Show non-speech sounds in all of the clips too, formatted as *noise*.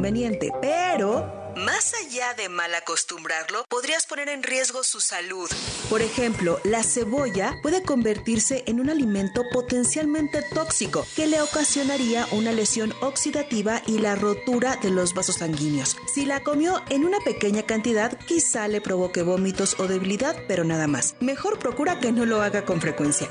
conveniente, pero más allá de mal acostumbrarlo, podrías poner en riesgo su salud. Por ejemplo, la cebolla puede convertirse en un alimento potencialmente tóxico que le ocasionaría una lesión oxidativa y la rotura de los vasos sanguíneos. Si la comió en una pequeña cantidad, quizá le provoque vómitos o debilidad, pero nada más. Mejor procura que no lo haga con frecuencia.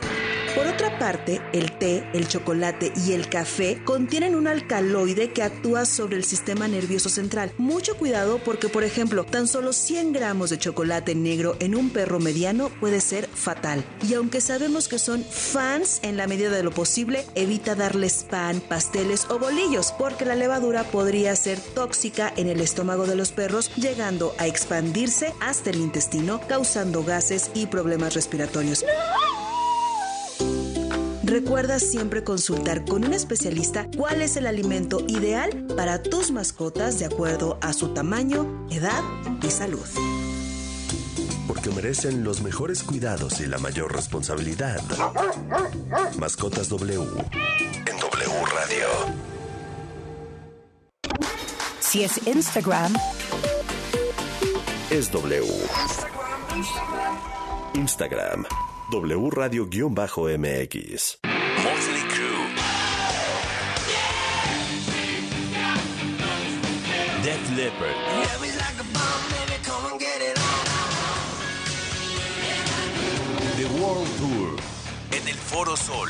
Por otra parte, el té, el chocolate y el café contienen un alcaloide que actúa sobre el sistema nervioso central. Mucho cuidado porque, por ejemplo, tan solo 100 gramos de chocolate negro en un perro mediano puede ser fatal. Y aunque sabemos que son fans en la medida de lo posible, evita darles pan, pasteles o bolillos porque la levadura podría ser tóxica en el estómago de los perros, llegando a expandirse hasta el intestino, causando gases y problemas respiratorios. Recuerda siempre consultar con un especialista cuál es el alimento ideal para tus mascotas de acuerdo a su tamaño, edad y salud. Porque merecen los mejores cuidados y la mayor responsabilidad. Mascotas W en W Radio. Si es Instagram, Es W. Instagram. W Radio-MX. Motley Crue. Def Leppard. The World Tour. En el Foro Sol.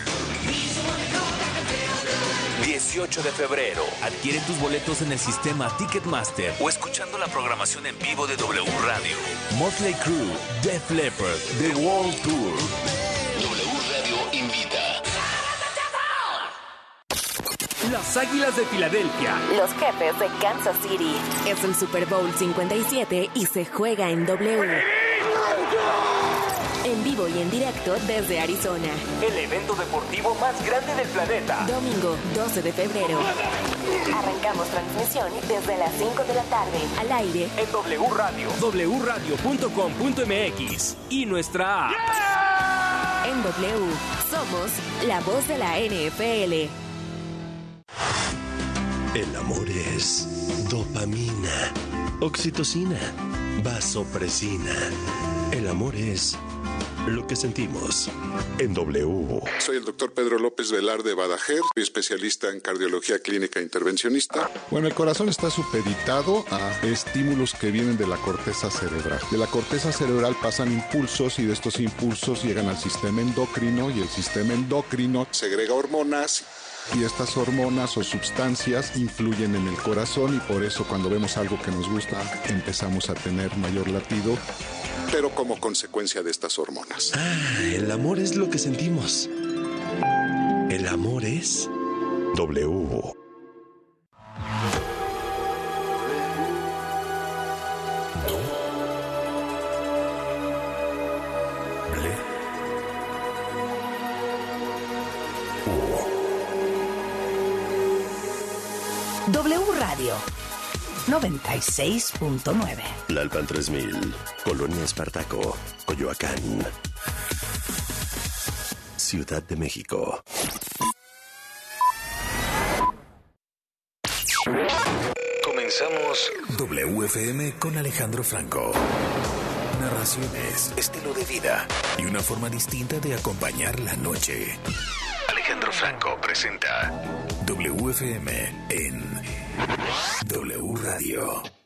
18 de febrero. Adquiere tus boletos en el sistema Ticketmaster o escuchando la programación en vivo de W Radio. Motley Crue, Def Leppard, The World Tour. W Radio invita. Las Águilas de Filadelfia. los jefes de Kansas City. Es el Super Bowl 57 y se juega en W. En vivo y en directo desde Arizona. El evento deportivo más grande del planeta. Domingo 12 de febrero. Arrancamos transmisión desde las 5 de la tarde. Al aire En W Radio. wradio.com.mx. Y nuestra app. en W. Somos la voz de la NFL. El amor es dopamina, oxitocina, vasopresina. El amor es lo que sentimos en W. Soy el doctor Pedro López Velarde Badajer, soy especialista en cardiología clínica intervencionista. Bueno, el corazón está supeditado a estímulos que vienen de la corteza cerebral. De la corteza cerebral pasan impulsos y de estos impulsos llegan al sistema endocrino y el sistema endocrino Segrega hormonas, y estas hormonas o sustancias influyen en el corazón y por eso cuando vemos algo que nos gusta empezamos a tener mayor latido. pero como consecuencia de estas hormonas. Ah, el amor es lo que sentimos. El amor es W. Radio 96.9. Lalpan 3000, Colonia Espartaco, Coyoacán. Ciudad de México. Comenzamos WFM con Alejandro Franco. Narraciones, estilo de vida y una forma distinta de acompañar la noche. Alejandro Franco presenta WFM en W Radio.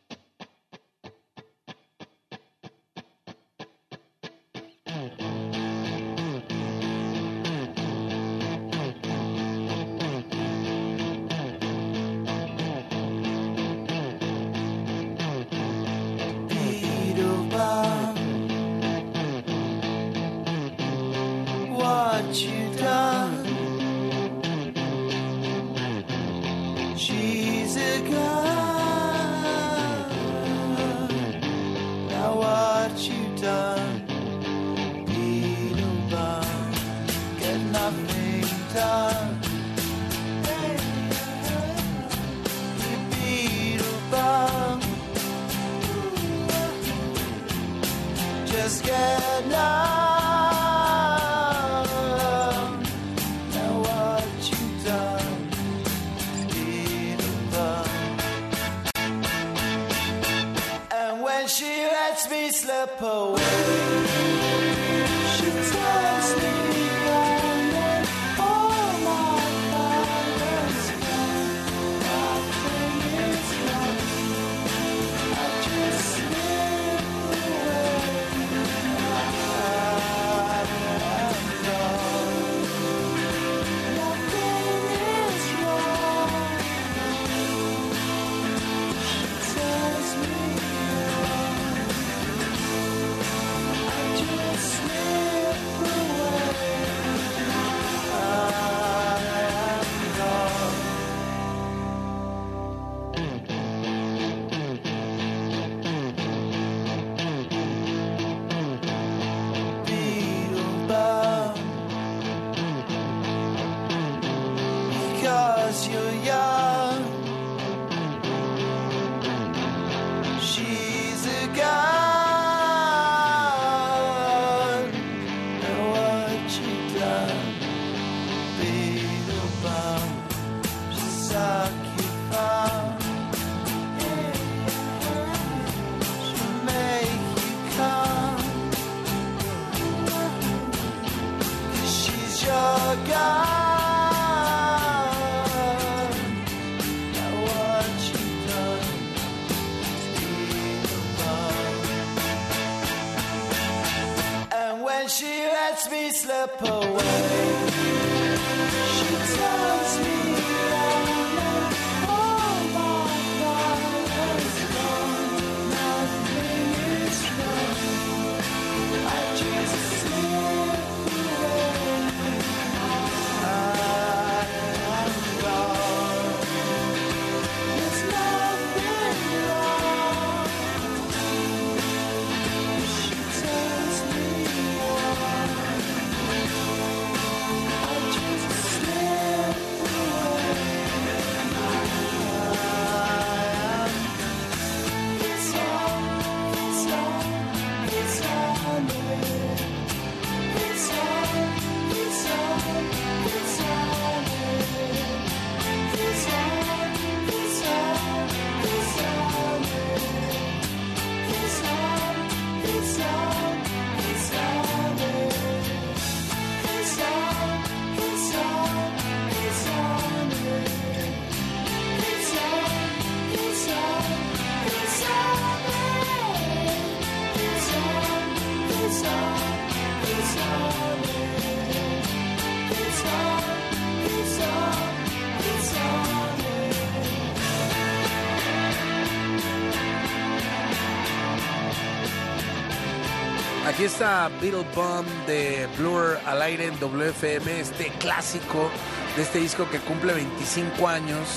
Aquí está Beetle Bomb de Blur al aire en WFM, este clásico de este disco que cumple 25 años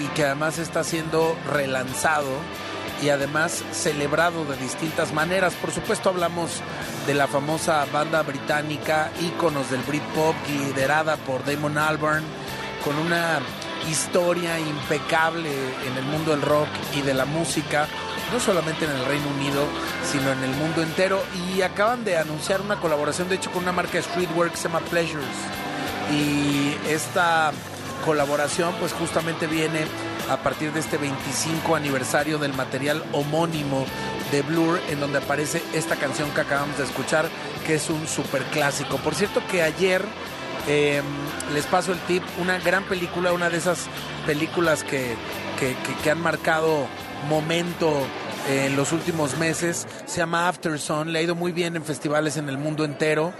y que además está siendo relanzado y además celebrado de distintas maneras. Por supuesto hablamos de la famosa banda británica, íconos del Britpop, liderada por Damon Albarn, con una historia impecable en el mundo del rock y de la música, no solamente en el Reino Unido, sino en el mundo entero. Y acaban de anunciar una colaboración, de hecho, con una marca streetwear que se llama Pleasures. Y esta colaboración, pues justamente viene a partir de este 25 aniversario del material homónimo de Blur, en donde aparece esta canción que acabamos de escuchar, que es un super clásico. Por cierto, que ayer eh, les paso el tip, una gran película, una de esas películas que, que, que- han marcado momento en los últimos meses, se llama After Sun, le ha ido muy bien en festivales en el mundo entero.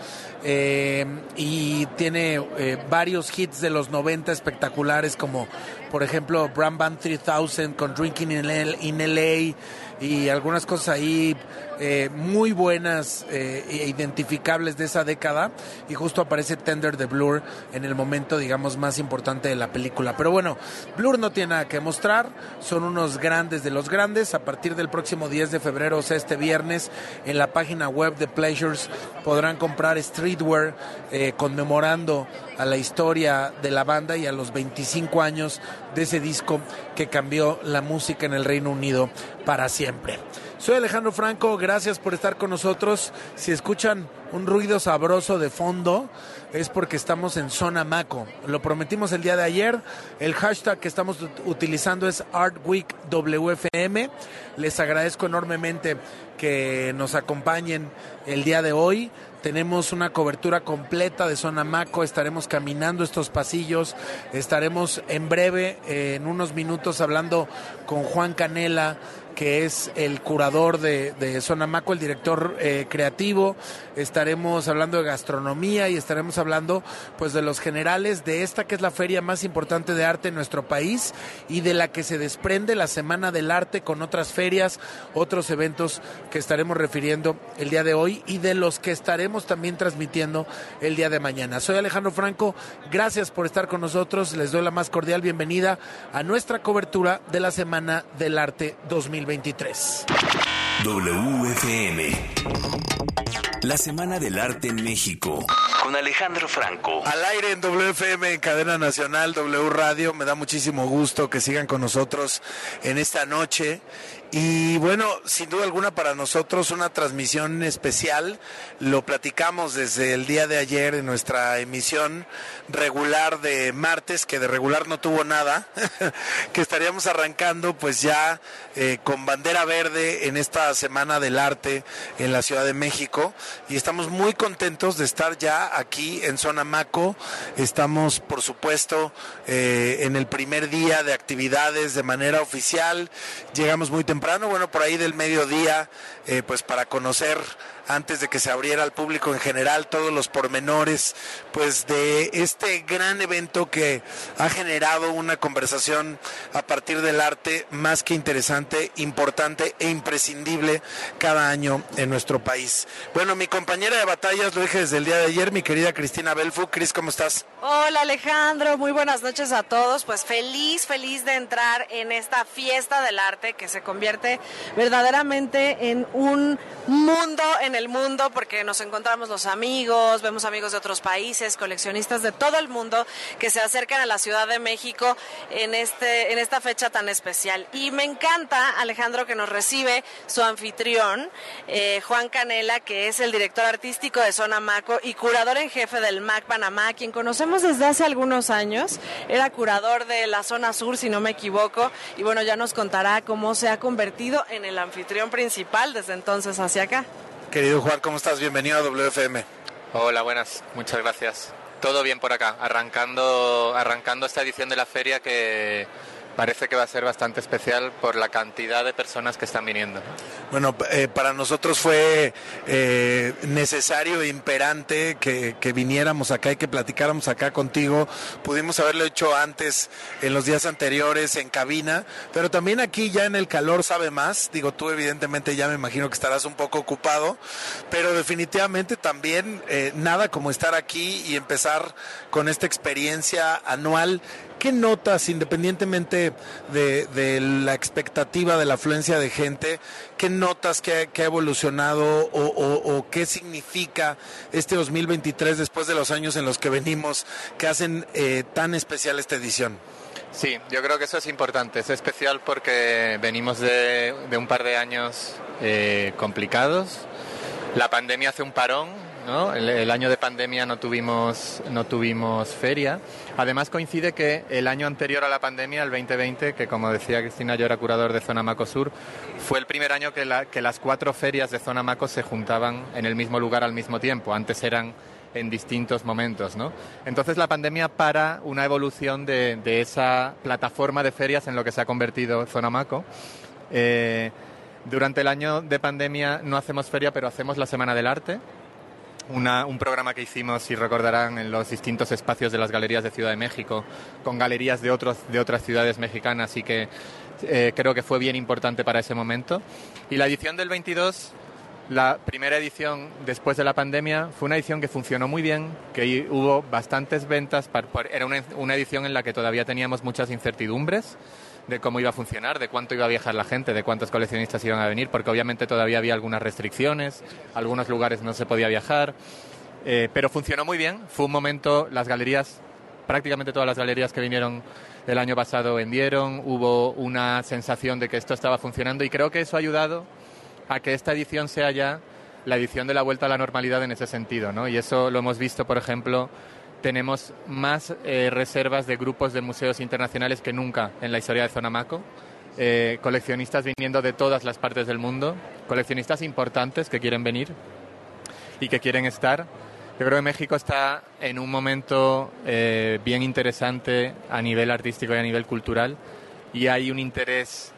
Eh, y tiene eh, varios hits de los 90 espectaculares como por ejemplo Brand Band 3000 con Drinking in, L- in LA y algunas cosas ahí eh, muy buenas eh, e identificables de esa década y justo aparece Tender de Blur en el momento digamos más importante de la película pero bueno Blur no tiene nada que mostrar son unos grandes de los grandes a partir del próximo 10 de febrero o sea este viernes en la página web de Pleasures podrán comprar streetwear eh, conmemorando a la historia de la banda y a los 25 años de ese disco que cambió la música en el Reino Unido para siempre. Soy Alejandro Franco, gracias por estar con nosotros. Si escuchan un ruido sabroso de fondo, es porque estamos en Zona Maco. Lo prometimos el día de ayer. El hashtag que estamos ut- utilizando es ArtWeekWFM. Les agradezco enormemente que nos acompañen el día de hoy. Tenemos una cobertura completa de Zona Maco, estaremos caminando estos pasillos, estaremos en breve, eh, en unos minutos, hablando con Juan Canela, que es el curador de, de Zona Maco, el director eh, creativo. Estaremos hablando de gastronomía y estaremos hablando pues de los generales de esta que es la feria más importante de arte en nuestro país y de la que se desprende la Semana del Arte con otras ferias, otros eventos que estaremos refiriendo el día de hoy y de los que estaremos también transmitiendo el día de mañana. Soy Alejandro Franco, gracias por estar con nosotros, les doy la más cordial bienvenida a nuestra cobertura de la Semana del Arte 2023. WFM. La Semana del Arte en México. Con Alejandro Franco. Al aire en WFM, en cadena nacional, W Radio. Me da muchísimo gusto que sigan con nosotros en esta noche. Y bueno, sin duda alguna para nosotros una transmisión especial. Lo platicamos desde el día de ayer en nuestra emisión regular de martes, que de regular no tuvo nada, *laughs* que estaríamos arrancando pues ya eh, con bandera verde en esta Semana del Arte en la Ciudad de México. Y estamos muy contentos de estar ya aquí en Zona Maco. Estamos, por supuesto, eh, en el primer día de actividades de manera oficial. Llegamos muy temprano, bueno, por ahí del mediodía, eh, pues para conocer antes de que se abriera al público en general todos los pormenores pues de este gran evento que ha generado una conversación a partir del arte más que interesante, importante e imprescindible cada año en nuestro país. Bueno, mi compañera de batallas lo dije desde el día de ayer, mi querida Cristina Belfu. Cris, ¿cómo estás? Hola Alejandro, muy buenas noches a todos. Pues feliz, feliz de entrar en esta fiesta del arte que se convierte verdaderamente en un mundo en el mundo porque nos encontramos los amigos, vemos amigos de otros países, coleccionistas de todo el mundo que se acercan a la Ciudad de México en este en esta fecha tan especial. Y me encanta Alejandro que nos recibe su anfitrión eh, Juan Canela que es el director artístico de Zona Maco y curador en jefe del MAC Panamá, quien conocemos desde hace algunos años. Era curador de la zona sur, si no me equivoco, y bueno, ya nos contará cómo se ha convertido en el anfitrión principal desde entonces hacia acá. Querido Juan, ¿cómo estás? Bienvenido a WFM. Hola, buenas, muchas gracias. Todo bien por acá, arrancando, arrancando esta edición de la feria que parece que va a ser bastante especial por la cantidad de personas que están viniendo. ¿no? Bueno, eh, para nosotros fue eh, necesario e imperante que, que viniéramos acá y que platicáramos acá contigo. Pudimos haberlo hecho antes, en los días anteriores, en cabina, pero también aquí ya en el calor sabe más. Digo, tú evidentemente ya me imagino que estarás un poco ocupado, pero definitivamente también eh, nada como estar aquí y empezar con esta experiencia anual. ¿Qué notas, independientemente de, la expectativa de la afluencia de gente, qué notas que, ha- evolucionado o, o- o qué significa este 2023 después de los años en los que venimos que hacen eh, tan especial esta edición? Sí, yo creo que eso es importante. Es especial porque venimos de, de un par de años eh, complicados. La pandemia hace un parón, ¿no? El, año de pandemia no tuvimos, no tuvimos feria. Además coincide que el año anterior a la pandemia, el 2020, que como decía Cristina, yo era curador de Zona Maco Sur, fue el primer año que, la- que las cuatro ferias de Zona Maco se juntaban en el mismo lugar al mismo tiempo. Antes eran en distintos momentos, ¿no? Entonces la pandemia para una evolución de, esa plataforma de ferias en lo que se ha convertido Zona Maco. Eh, durante el año de pandemia no hacemos feria, pero hacemos la Semana del Arte, un programa que hicimos, si recordarán, en los distintos espacios de las galerías de Ciudad de México, con galerías de, otros, de otras ciudades mexicanas y que eh, creo que fue bien importante para ese momento. Y la edición del 22, la primera edición después de la pandemia, fue una edición que funcionó muy bien, que hubo bastantes ventas, era una, una edición en la que todavía teníamos muchas incertidumbres de cómo iba a funcionar, de cuánto iba a viajar la gente, de cuántos coleccionistas iban a venir, porque obviamente todavía había algunas restricciones, algunos lugares no se podía viajar, eh, pero funcionó muy bien. Fue un momento, las galerías, prácticamente todas las galerías que vinieron el año pasado vendieron, hubo una sensación de que esto estaba funcionando y creo que eso ha ayudado a que esta edición sea ya la edición de la vuelta a la normalidad en ese sentido, ¿no? Y eso lo hemos visto, por ejemplo, tenemos más eh, reservas de grupos de museos internacionales que nunca en la historia de Zonamaco. Eh, coleccionistas viniendo de todas las partes del mundo, coleccionistas importantes que quieren venir y que quieren estar. Yo creo que México está en un momento eh, bien interesante a nivel artístico y a nivel cultural y hay un interés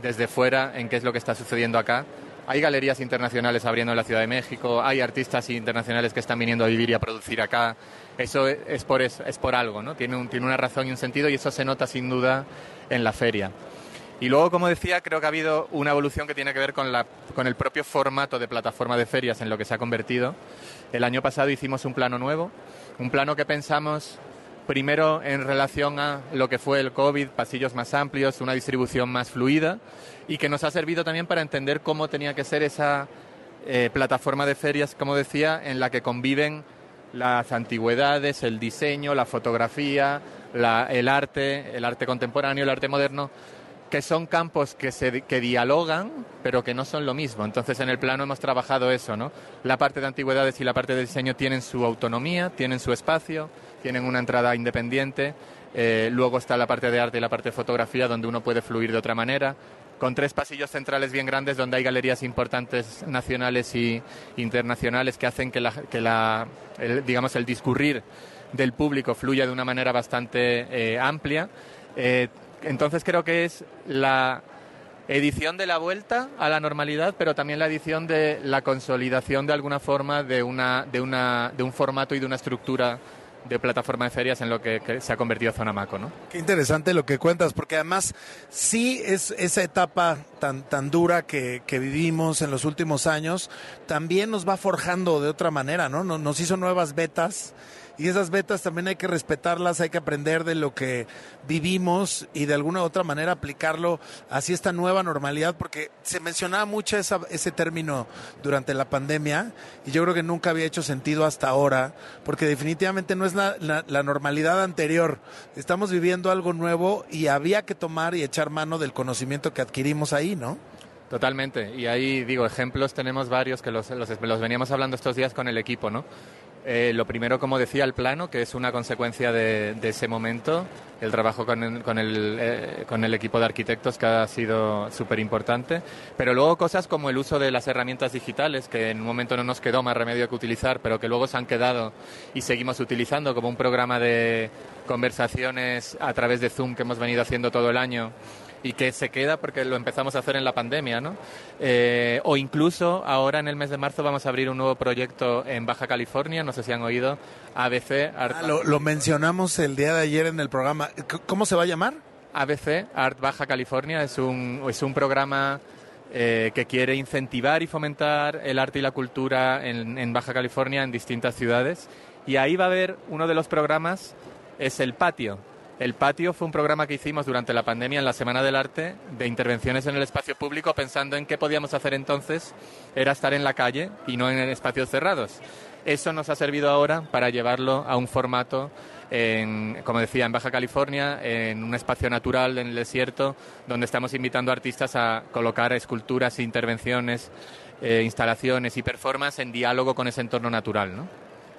desde fuera en qué es lo que está sucediendo acá. Hay galerías internacionales abriendo en la Ciudad de México, hay artistas internacionales que están viniendo a vivir y a producir acá. Eso es por, es, es por algo, ¿no? Tiene, tiene una razón y un sentido y eso se nota sin duda en la feria. Y luego, como decía, creo que ha habido una evolución que tiene que ver con, la, con el propio formato de plataforma de ferias en lo que se ha convertido. El año pasado hicimos un plano nuevo, un plano que pensamos primero en relación a lo que fue el COVID, pasillos más amplios, una distribución más fluida y que nos ha servido también para entender cómo tenía que ser esa eh, plataforma de ferias, como decía, en la que conviven las antigüedades, el diseño, la fotografía, la- el arte, el arte contemporáneo, el arte moderno, que son campos que, se, que dialogan, pero que no son lo mismo. Entonces, en el plano hemos trabajado eso, ¿no? La parte de antigüedades y la parte de diseño tienen su autonomía, tienen su espacio, tienen una entrada independiente. Eh, luego está la parte de arte y la parte de fotografía, donde uno puede fluir de otra manera. Con tres pasillos centrales bien grandes, donde hay galerías importantes nacionales y internacionales que hacen que, la, que la, el, digamos, el discurrir del público fluya de una manera bastante eh, amplia. Eh, entonces creo que es la edición de la vuelta a la normalidad, pero también la edición de la consolidación de alguna forma de, una, de, una, de un formato y de una estructura de plataforma de ferias en lo que, se ha convertido Zonamaco, ¿no? Qué interesante lo que cuentas, porque además sí es esa etapa tan, tan dura que, que vivimos en los últimos años, también nos va forjando de otra manera, ¿no? Nos, nos hizo nuevas betas y esas betas también hay que respetarlas, hay que aprender de lo que vivimos y de alguna u otra manera aplicarlo hacia esta nueva normalidad, porque se mencionaba mucho esa- ese término durante la pandemia y yo creo que nunca había hecho sentido hasta ahora, porque definitivamente no es la, la- normalidad anterior. Estamos viviendo algo nuevo y había que tomar y echar mano del conocimiento que adquirimos ahí, ¿no? Totalmente. Y ahí, digo, ejemplos tenemos varios que los, los veníamos hablando estos días con el equipo, ¿no? Eh, lo primero, como decía, el plano, que es una consecuencia de, ese momento, el trabajo con el, con, el, eh, con el equipo de arquitectos que ha sido súper importante, pero luego cosas como el uso de las herramientas digitales, que en un momento no nos quedó más remedio que utilizar, pero que luego se han quedado y seguimos utilizando como un programa de conversaciones a través de Zoom que hemos venido haciendo todo el año y que se queda porque lo empezamos a hacer en la pandemia, ¿no? Eh, o incluso ahora en el mes de marzo vamos a abrir un nuevo proyecto en Baja California, no sé si han oído, ABC Art Ah, lo, lo mencionamos el día de ayer en el programa. ¿Cómo se va a llamar? ABC Art Baja California es un, es un programa eh, que quiere incentivar y fomentar el arte y la cultura en, en Baja California en distintas ciudades. Y ahí va a haber uno de los programas, es el patio. El patio fue un programa que hicimos durante la pandemia en la Semana del Arte de intervenciones en el espacio público pensando en qué podíamos hacer entonces era estar en la calle y no en espacios cerrados. Eso nos ha servido ahora para llevarlo a un formato, en, como decía, en Baja California, en un espacio natural, en el desierto, donde estamos invitando artistas a colocar esculturas, intervenciones, eh, instalaciones y performances en diálogo con ese entorno natural. ¿no?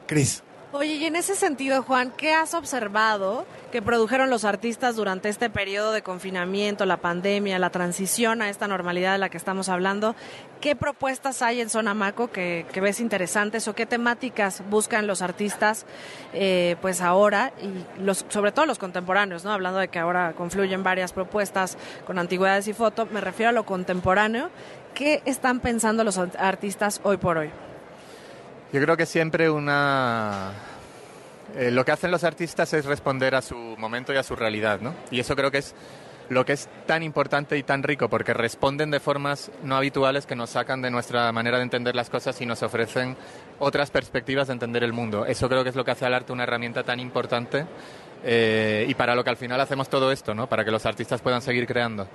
Cris. Oye, y en ese sentido, Juan, ¿qué has observado que produjeron los artistas durante este periodo de confinamiento, la pandemia, la transición a esta normalidad de la que estamos hablando? ¿Qué propuestas hay en Sonamaco que, que ves interesantes o qué temáticas buscan los artistas eh, pues ahora y los, sobre todo los contemporáneos, ¿no? Hablando de que ahora confluyen varias propuestas con antigüedades y foto, me refiero a lo contemporáneo. ¿Qué están pensando los artistas hoy por hoy? Yo creo que siempre una... eh, lo que hacen los artistas es responder a su momento y a su realidad, ¿no? Y eso creo que es lo que es tan importante y tan rico, porque responden de formas no habituales que nos sacan de nuestra manera de entender las cosas y nos ofrecen otras perspectivas de entender el mundo. Eso creo que es lo que hace al arte una herramienta tan importante eh, y para lo que al final hacemos todo esto, ¿no? Para que los artistas puedan seguir creando.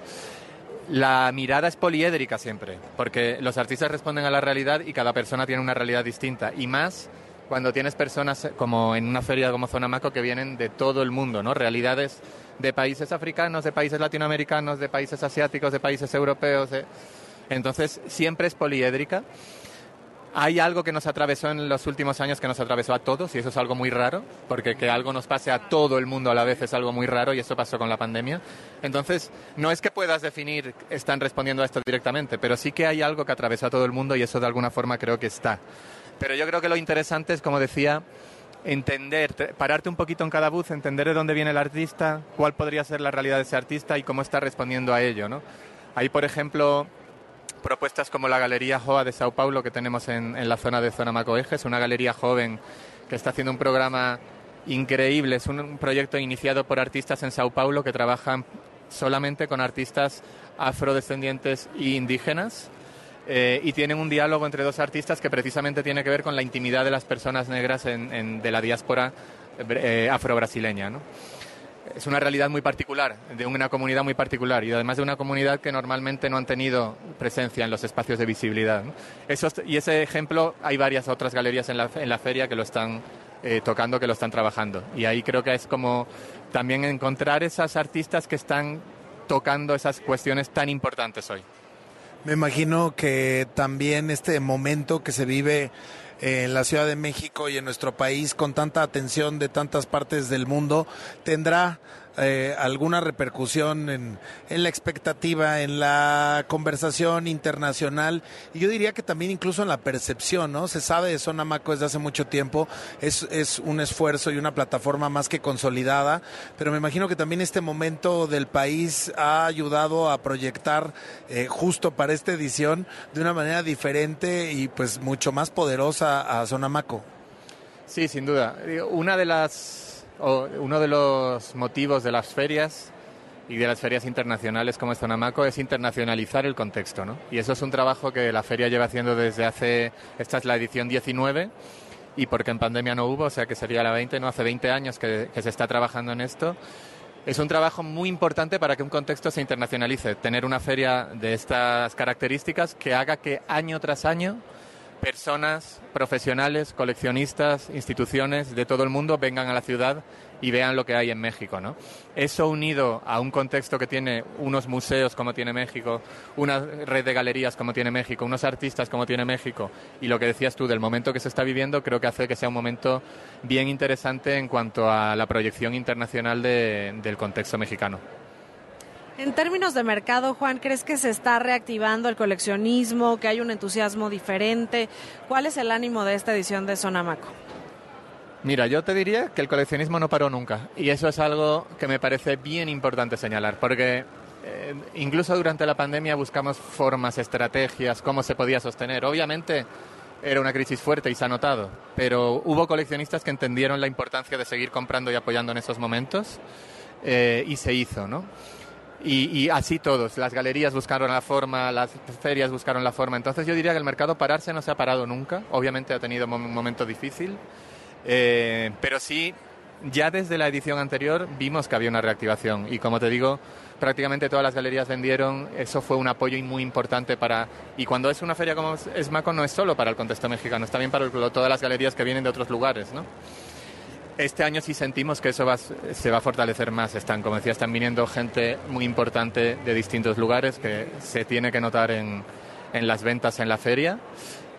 La mirada es poliédrica siempre, porque los artistas responden a la realidad y cada persona tiene una realidad distinta. Y más cuando tienes personas como en una feria como Zonamaco que vienen de todo el mundo, ¿no? Realidades de países africanos, de países latinoamericanos, de países asiáticos, de países europeos. de- Entonces siempre es poliédrica. Hay algo que nos atravesó en los últimos años que nos atravesó a todos y eso es algo muy raro, porque que algo nos pase a todo el mundo a la vez es algo muy raro y eso pasó con la pandemia. Entonces, no es que puedas definir están respondiendo a esto directamente, pero sí que hay algo que atravesó a todo el mundo y eso de alguna forma creo que está. Pero yo creo que lo interesante es, como decía, entender, te- pararte un poquito en cada bus, entender de dónde viene el artista, cuál podría ser la realidad de ese artista y cómo está respondiendo a ello, ¿no? Hay, por ejemplo, propuestas como la Galería Joa de Sao Paulo que tenemos en, la zona de Zona Macoejes, una galería joven que está haciendo un programa increíble. Es un, proyecto iniciado por artistas en Sao Paulo que trabajan solamente con artistas afrodescendientes e indígenas. eh, y tienen un diálogo entre dos artistas que precisamente tiene que ver con la intimidad de las personas negras de la diáspora eh, afrobrasileña. ¿no? Es una realidad muy particular, de una comunidad muy particular y además de una comunidad que normalmente no han tenido presencia en los espacios de visibilidad. Eso, y ese ejemplo, hay varias otras galerías en la, en la feria que lo están eh, tocando, que lo están trabajando. Y ahí creo que es como también encontrar esas artistas que están tocando esas cuestiones tan importantes hoy. Me imagino que también este momento que se vive en la Ciudad de México y en nuestro país con tanta atención de tantas partes del mundo tendrá eh, alguna repercusión en, en la expectativa, en la conversación internacional y yo diría que también incluso en la percepción, ¿no? Se sabe de Zona Maco desde hace mucho tiempo, es, es un esfuerzo y una plataforma más que consolidada, pero me imagino que también este momento del país ha ayudado a proyectar eh, justo para esta edición de una manera diferente y pues mucho más poderosa a Zona Maco. Sí, sin duda. Una de las, uno de los motivos de las ferias y de las ferias internacionales como Estonamaco es internacionalizar el contexto, ¿no? Y eso es un trabajo que la feria lleva haciendo desde hace, esta es la edición 19, y porque en pandemia no hubo, o sea que sería la 20, no hace 20 años que, que se está trabajando en esto. Es un trabajo muy importante para que un contexto se internacionalice, tener una feria de estas características que haga que año tras año personas, profesionales, coleccionistas, instituciones de todo el mundo vengan a la ciudad y vean lo que hay en México, ¿no? Eso unido a un contexto que tiene unos museos como tiene México, una red de galerías como tiene México, unos artistas como tiene México y lo que decías tú del momento que se está viviendo, creo que hace que sea un momento bien interesante en cuanto a la proyección internacional de- del contexto mexicano. En términos de mercado, Juan, ¿crees que se está reactivando el coleccionismo, que hay un entusiasmo diferente? ¿Cuál es el ánimo de esta edición de Sonamaco? Mira, yo te diría que el coleccionismo no paró nunca y eso es algo que me parece bien importante señalar porque eh, incluso durante la pandemia buscamos formas, estrategias, cómo se podía sostener. Obviamente era una crisis fuerte y se ha notado, pero hubo coleccionistas que entendieron la importancia de seguir comprando y apoyando en esos momentos eh, y se hizo, ¿no? Y, así todos, las galerías buscaron la forma, las ferias buscaron la forma. Entonces yo diría que el mercado pararse no se ha parado nunca. Obviamente ha tenido un momento difícil, eh, pero sí, ya desde la edición anterior vimos que había una reactivación. Y como te digo, prácticamente todas las galerías vendieron. Eso fue un apoyo muy importante para... Y cuando es una feria como Esmaco no es solo para el contexto mexicano, es también para el- todas las galerías que vienen de otros lugares, ¿no? Este año sí sentimos que eso va, se va a fortalecer más. Están, como decía, están viniendo gente muy importante de distintos lugares que se tiene que notar en, en las ventas en la feria.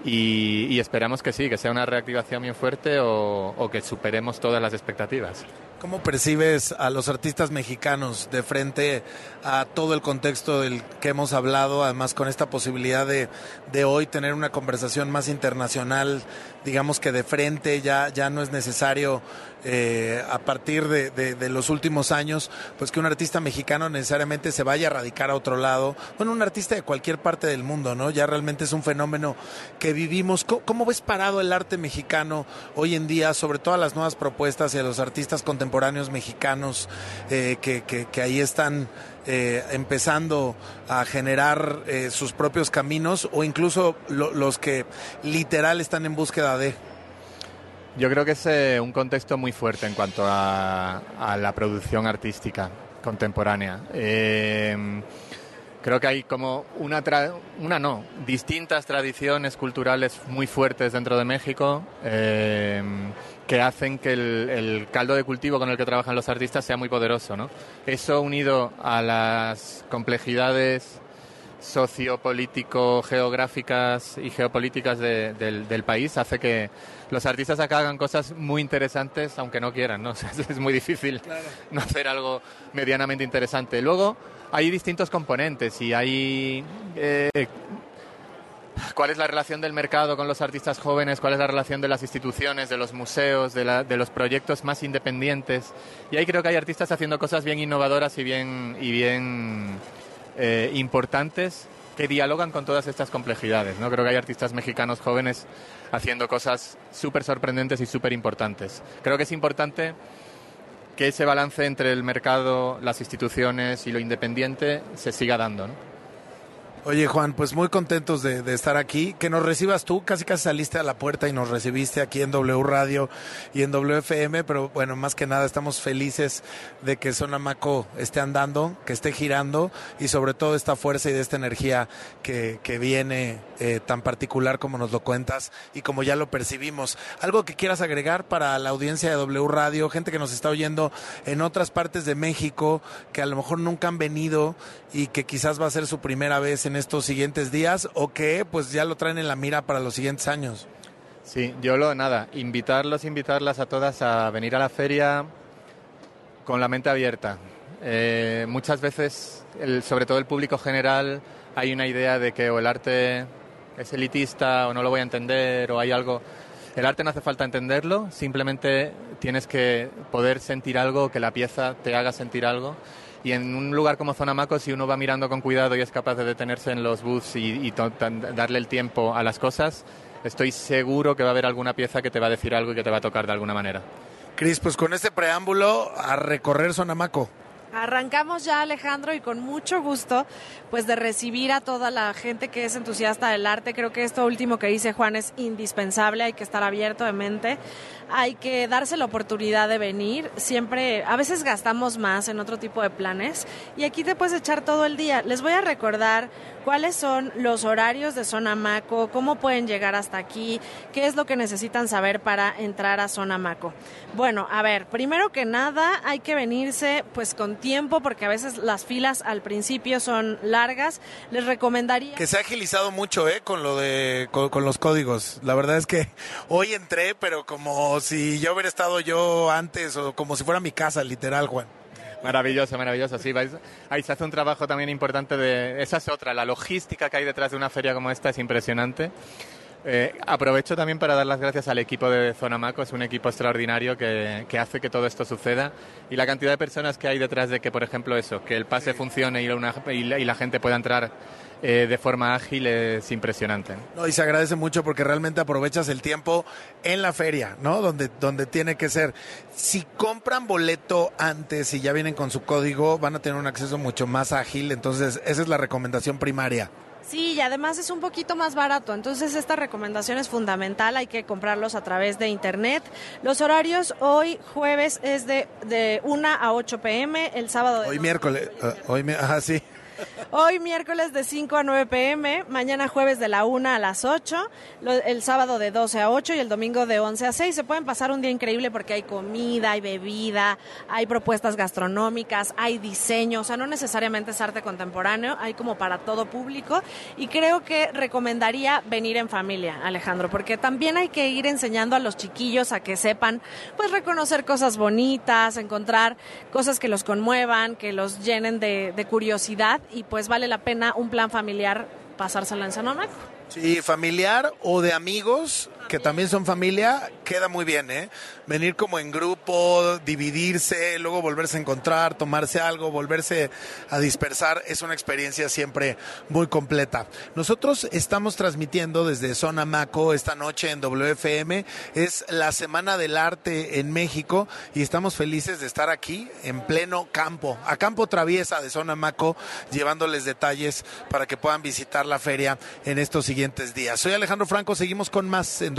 Y, y esperamos que sí, que sea una reactivación bien fuerte o, o que superemos todas las expectativas. ¿Cómo percibes a los artistas mexicanos de frente a todo el contexto del que hemos hablado, además con esta posibilidad de, de hoy tener una conversación más internacional, digamos que de frente ya, ya no es necesario eh, a partir de, los últimos años, pues que un artista mexicano necesariamente se vaya a radicar a otro lado, bueno, un artista de cualquier parte del mundo, ¿no? Ya realmente es un fenómeno que vivimos. ¿Cómo, ves parado el arte mexicano hoy en día, sobre todas las nuevas propuestas y a los artistas contemporáneos mexicanos eh, que, que- que ahí están eh, empezando a generar eh, sus propios caminos o incluso lo- los que literal están en búsqueda de... Yo creo que es eh, un contexto muy fuerte en cuanto a, a la producción artística contemporánea. Eh, creo que hay como una, tra- una no, distintas tradiciones culturales muy fuertes dentro de México eh, que hacen que el, el caldo de cultivo con el que trabajan los artistas sea muy poderoso. ¿no? Eso unido a las complejidades sociopolítico geográficas y geopolíticas de- del, del país hace que los artistas acá hagan cosas muy interesantes aunque no quieran, ¿no? *laughs* O sea, es muy difícil no hacer algo medianamente interesante. Luego hay distintos componentes y hay eh, cuál es la relación del mercado con los artistas jóvenes, cuál es la relación de las instituciones, de los museos, de, la- de los proyectos más independientes. Y ahí creo que hay artistas haciendo cosas bien innovadoras y bien, y bien eh, importantes que dialogan con todas estas complejidades. ¿no? Creo que hay artistas mexicanos jóvenes haciendo cosas súper sorprendentes y súper importantes. Creo que es importante que ese balance entre el mercado, las instituciones y lo independiente se siga dando. Oye, Juan, pues muy contentos de, estar aquí. Que nos recibas tú, casi casi saliste a la puerta y nos recibiste aquí en W Radio y en WFM, pero bueno, más que nada estamos felices de que Sonamaco esté andando, que esté girando y sobre todo esta fuerza y de esta energía que, que viene eh, tan particular como nos lo cuentas y como ya lo percibimos. ¿Algo que quieras agregar para la audiencia de W Radio, gente que nos está oyendo en otras partes de México, que a lo mejor nunca han venido y que quizás va a ser su primera vez en estos siguientes días o que pues ya lo traen en la mira para los siguientes años? Sí, yo lo nada, invitarlos, invitarlas a todas a venir a la feria con la mente abierta. Eh, muchas veces, sobre todo el público general, hay una idea de que o el arte es elitista o no lo voy a entender o hay algo. El arte no hace falta entenderlo, simplemente tienes que poder sentir algo, que la pieza te haga sentir algo. Y en un lugar como Zonamaco, si uno va mirando con cuidado y es capaz de detenerse en los booths y, y darle el tiempo a las cosas, estoy seguro que va a haber alguna pieza que te va a decir algo y que te va a tocar de alguna manera. Cris, pues con este preámbulo a recorrer Sonamaco. Arrancamos ya, Alejandro, y con mucho gusto, pues de recibir a toda la gente que es entusiasta del arte. Creo que esto último que dice Juan es indispensable, hay que estar abierto de mente, hay que darse la oportunidad de venir. Siempre, a veces gastamos más en otro tipo de planes y aquí te puedes echar todo el día. Les voy a recordar cuáles son los horarios de Zona Maco, cómo pueden llegar hasta aquí, qué es lo que necesitan saber para entrar a Zona Maco. Bueno, a ver, primero que nada hay que venirse pues con tiempo porque a veces las filas al principio son largas. Les recomendaría Que se ha agilizado mucho, ¿eh? Con lo de, con, con los códigos. La verdad es que *laughs* hoy entré, pero como si yo hubiera estado yo antes o como si fuera mi casa, literal, Juan. Maravilloso, maravilloso. Sí, vais- ahí se hace un trabajo también importante de... Esa es otra, la logística que hay detrás de una feria como esta es impresionante. Eh, aprovecho también para dar las gracias al equipo de Zona Maco, es un equipo extraordinario que, que hace que todo esto suceda y la cantidad de personas que hay detrás de que, por ejemplo, eso, que el pase funcione y, una- y la, y la gente pueda entrar eh, de forma ágil es impresionante. No, y se agradece mucho porque realmente aprovechas el tiempo en la feria, ¿no? Donde, donde tiene que ser. Si compran boleto antes y ya vienen con su código, van a tener un acceso mucho más ágil. Entonces, esa es la recomendación primaria. Sí, y además es un poquito más barato, entonces esta recomendación es fundamental, hay que comprarlos a través de internet. Los horarios hoy jueves es de, de 1 a 8 pm, el sábado de Hoy miércoles, ah, hoy, mi- ajá, sí. Hoy miércoles de 5 a 9 pm, mañana jueves de la 1 a las 8, lo- el sábado de 12 a 8 y el domingo de 11 a 6. Se pueden pasar un día increíble porque hay comida, hay bebida, hay propuestas gastronómicas, hay diseño, o sea, no necesariamente es arte contemporáneo, hay como para todo público. Y creo que recomendaría venir en familia, Alejandro, porque también hay que ir enseñando a los chiquillos a que sepan, pues reconocer cosas bonitas, encontrar cosas que los conmuevan, que los llenen de, de curiosidad y pues vale la pena un plan familiar pasárselo en Sanomaco. Sí, familiar o de amigos, que también son familia, queda muy bien, ¿eh? Venir como en grupo, dividirse, luego volverse a encontrar, tomarse algo, volverse a dispersar, es una experiencia siempre muy completa. Nosotros estamos transmitiendo desde Zona Maco esta noche en WFM, es la Semana del Arte en México y estamos felices de estar aquí en pleno campo, a campo traviesa de Zona Maco, llevándoles detalles para que puedan visitar la feria en estos siguientes días. Soy Alejandro Franco, seguimos con más en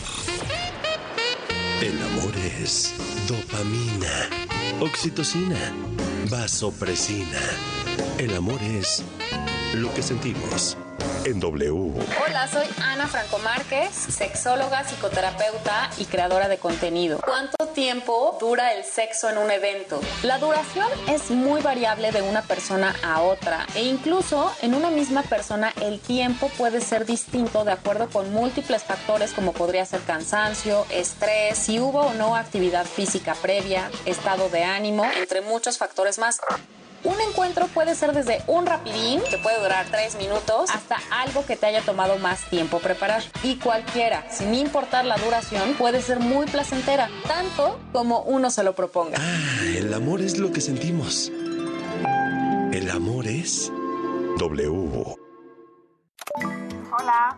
El amor es dopamina, oxitocina, vasopresina. El amor es lo que sentimos Hola, soy Ana Franco Márquez, sexóloga, psicoterapeuta y creadora de contenido. ¿Cuánto tiempo dura el sexo en un evento? La duración es muy variable de una persona a otra e incluso en una misma persona el tiempo puede ser distinto de acuerdo con múltiples factores como podría ser cansancio, estrés, si hubo o no actividad física previa, estado de ánimo, entre muchos factores más. Un encuentro puede ser desde un rapidín, que puede durar tres minutos, hasta algo que te haya tomado más tiempo preparar. Y cualquiera, sin importar la duración, puede ser muy placentera, tanto como uno se lo proponga. Ah, el amor es lo que sentimos. El amor es W. Hola.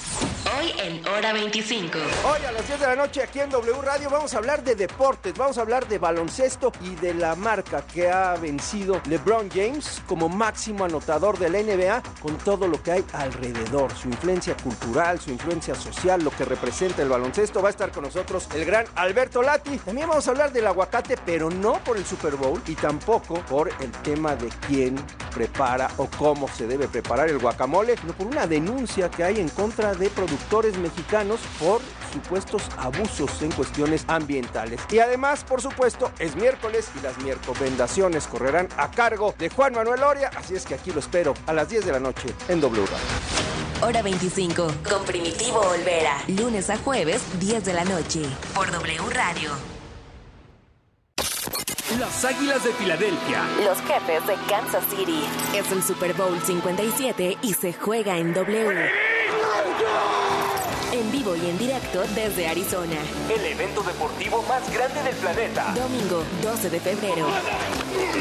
Hora 25. Hoy a las 10 de la noche aquí en W Radio vamos a hablar de deportes, vamos a hablar de baloncesto y de la marca que ha vencido LeBron James como máximo anotador de la NBA con todo lo que hay alrededor, su influencia cultural, su influencia social, lo que representa el baloncesto. Va a estar con nosotros el gran Alberto Lati. También vamos a hablar del aguacate, pero no por el Super Bowl y tampoco por el tema de quién prepara o cómo se debe preparar el guacamole, sino por una denuncia que hay en contra de productores mexicanos por supuestos abusos en cuestiones ambientales. Y además, por supuesto, es miércoles y las miércoles correrán a cargo de Juan Manuel Oria, así es que aquí lo espero a las 10 de la noche en W Radio. Hora 25. Con Primitivo Olvera. Lunes a jueves, 10 de la noche. Por W Radio. Las Águilas de Filadelfia. Los jefes de Kansas City. Es el Super Bowl 57 y se juega en W. En vivo y en directo desde Arizona. El evento deportivo más grande del planeta. Domingo 12 de febrero.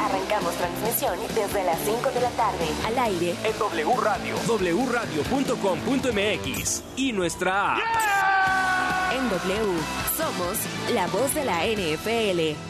Arrancamos transmisión desde las 5 de la tarde. Al aire. En W Radio. wradio.com.mx. Y nuestra app. En W. Somos la voz de la NFL.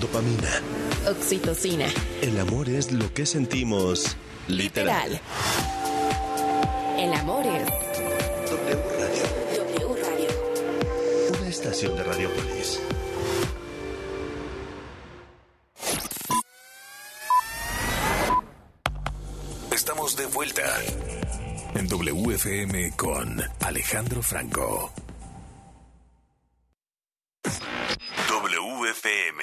Dopamina. Oxitocina. El amor es lo que sentimos literal. Literal. El amor es W Radio. W Radio. Una estación de Radiopolis. Estamos de vuelta en WFM con Alejandro Franco. WFM.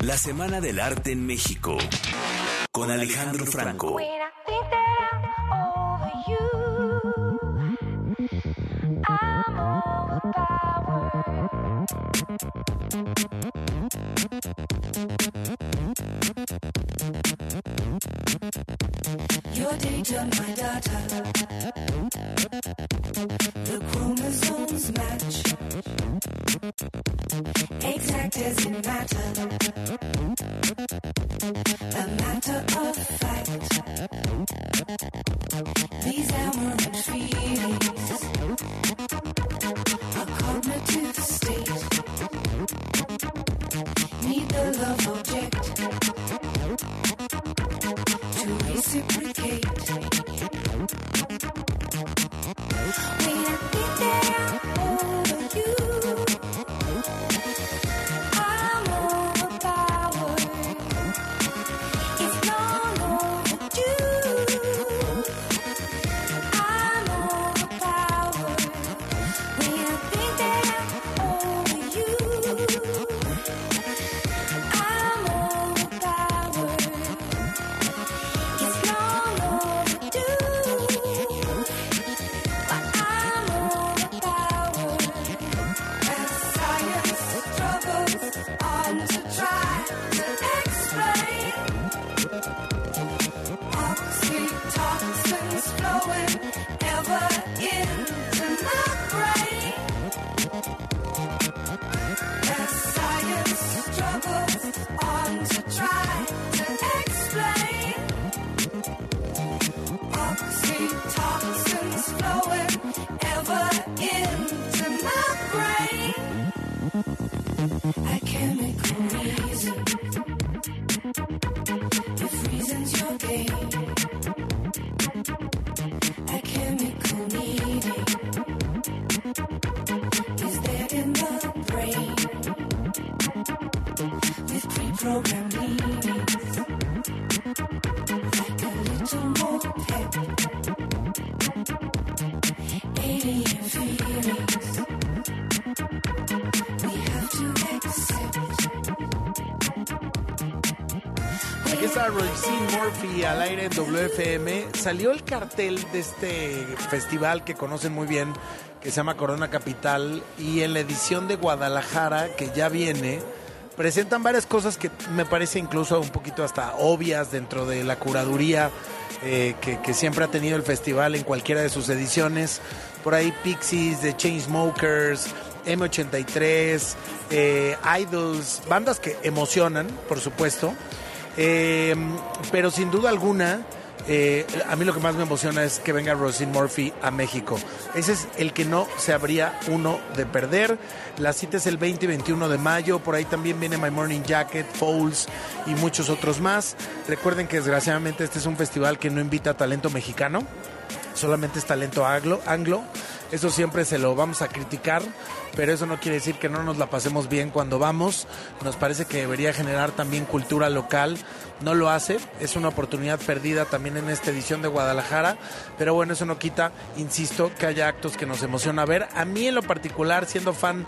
La Semana del Arte en México con Alejandro Franco. I'm all about Your data, my data. The chromosomes match. Exact in matter. A matter of fact. These aberrant feelings. A cognitive state. Need the love object to reciprocate. Al aire en WFM. Salió el cartel de este festival que conocen muy bien, que se llama Corona Capital, y en la edición de Guadalajara, que ya viene, presentan varias cosas que me parece incluso un poquito hasta obvias dentro de la curaduría eh, que, que siempre ha tenido el festival en cualquiera de sus ediciones. Por ahí Pixies, The Chainsmokers, M83, eh, Idols, bandas que emocionan, por supuesto. Eh, pero sin duda alguna, eh, a mí lo que más me emociona es que venga Rosin Murphy a México. Ese es el que no se habría uno de perder. La cita es el 20 y 21 de mayo. Por ahí también viene My Morning Jacket, Fouls y muchos otros más. Recuerden que desgraciadamente este es un festival que no invita a talento mexicano. Solamente es talento anglo, anglo. Eso siempre se lo vamos a criticar, pero eso no quiere decir que no nos la pasemos bien cuando vamos. Nos parece que debería generar también cultura local. No lo hace, es una oportunidad perdida también en esta edición de Guadalajara, pero bueno, eso no quita, insisto, que haya actos que nos emociona ver. A mí en lo particular, siendo fan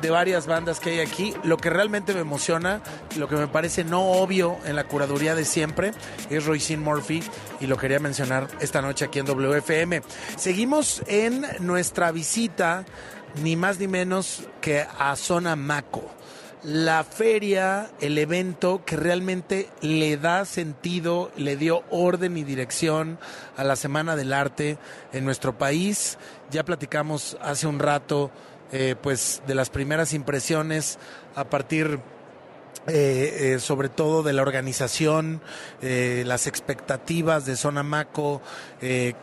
de varias bandas que hay aquí. Lo que realmente me emociona, lo que me parece no obvio en la curaduría de siempre, es Roisin Murphy y lo quería mencionar esta noche aquí en WFM. Seguimos en nuestra visita, ni más ni menos que a Zona Maco. La feria, el evento que realmente le da sentido, le dio orden y dirección a la Semana del Arte en nuestro país. Ya platicamos hace un rato eh, pues de las primeras impresiones a partir eh, eh, sobre todo de la organización, eh, las expectativas de Zona Maco, eh,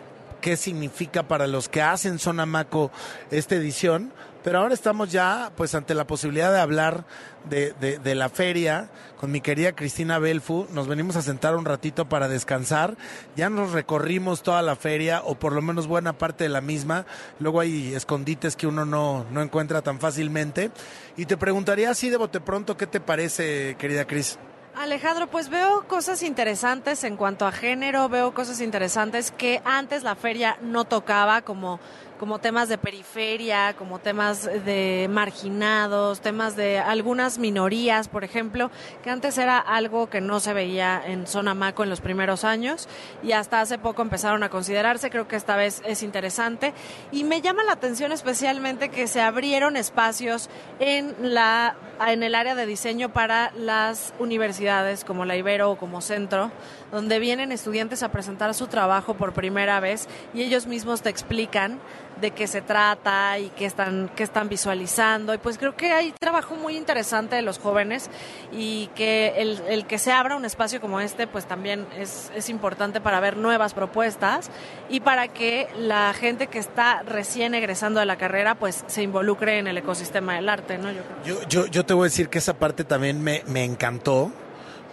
qué significa para los que hacen Zona Maco esta edición. Pero ahora estamos ya pues ante la posibilidad de hablar de, de, la feria con mi querida Cristina Belfu. Nos venimos a sentar un ratito para descansar. Ya nos recorrimos toda la feria o por lo menos buena parte de la misma. Luego hay escondites que uno no, no encuentra tan fácilmente. Y te preguntaría así de bote pronto, ¿qué te parece, querida Cris? Alejandro, pues veo cosas interesantes en cuanto a género, veo cosas interesantes que antes la feria no tocaba, como como temas de periferia, como temas de marginados, temas de algunas minorías, por ejemplo, que antes era algo que no se veía en Zona Maco en los primeros años y hasta hace poco empezaron a considerarse, creo que esta vez es interesante. Y me llama la atención especialmente que se abrieron espacios en la en el área de diseño para las universidades como la Ibero o como Centro, donde vienen estudiantes a presentar su trabajo por primera vez y ellos mismos te explican de qué se trata y qué están, qué están visualizando. Y pues creo que hay trabajo muy interesante de los jóvenes y que el, el que se abra un espacio como este pues también es, es importante para ver nuevas propuestas y para que la gente que está recién egresando de la carrera pues se involucre en el ecosistema del arte, ¿no? Yo. Yo, yo, yo te voy a decir que esa parte también me, me encantó,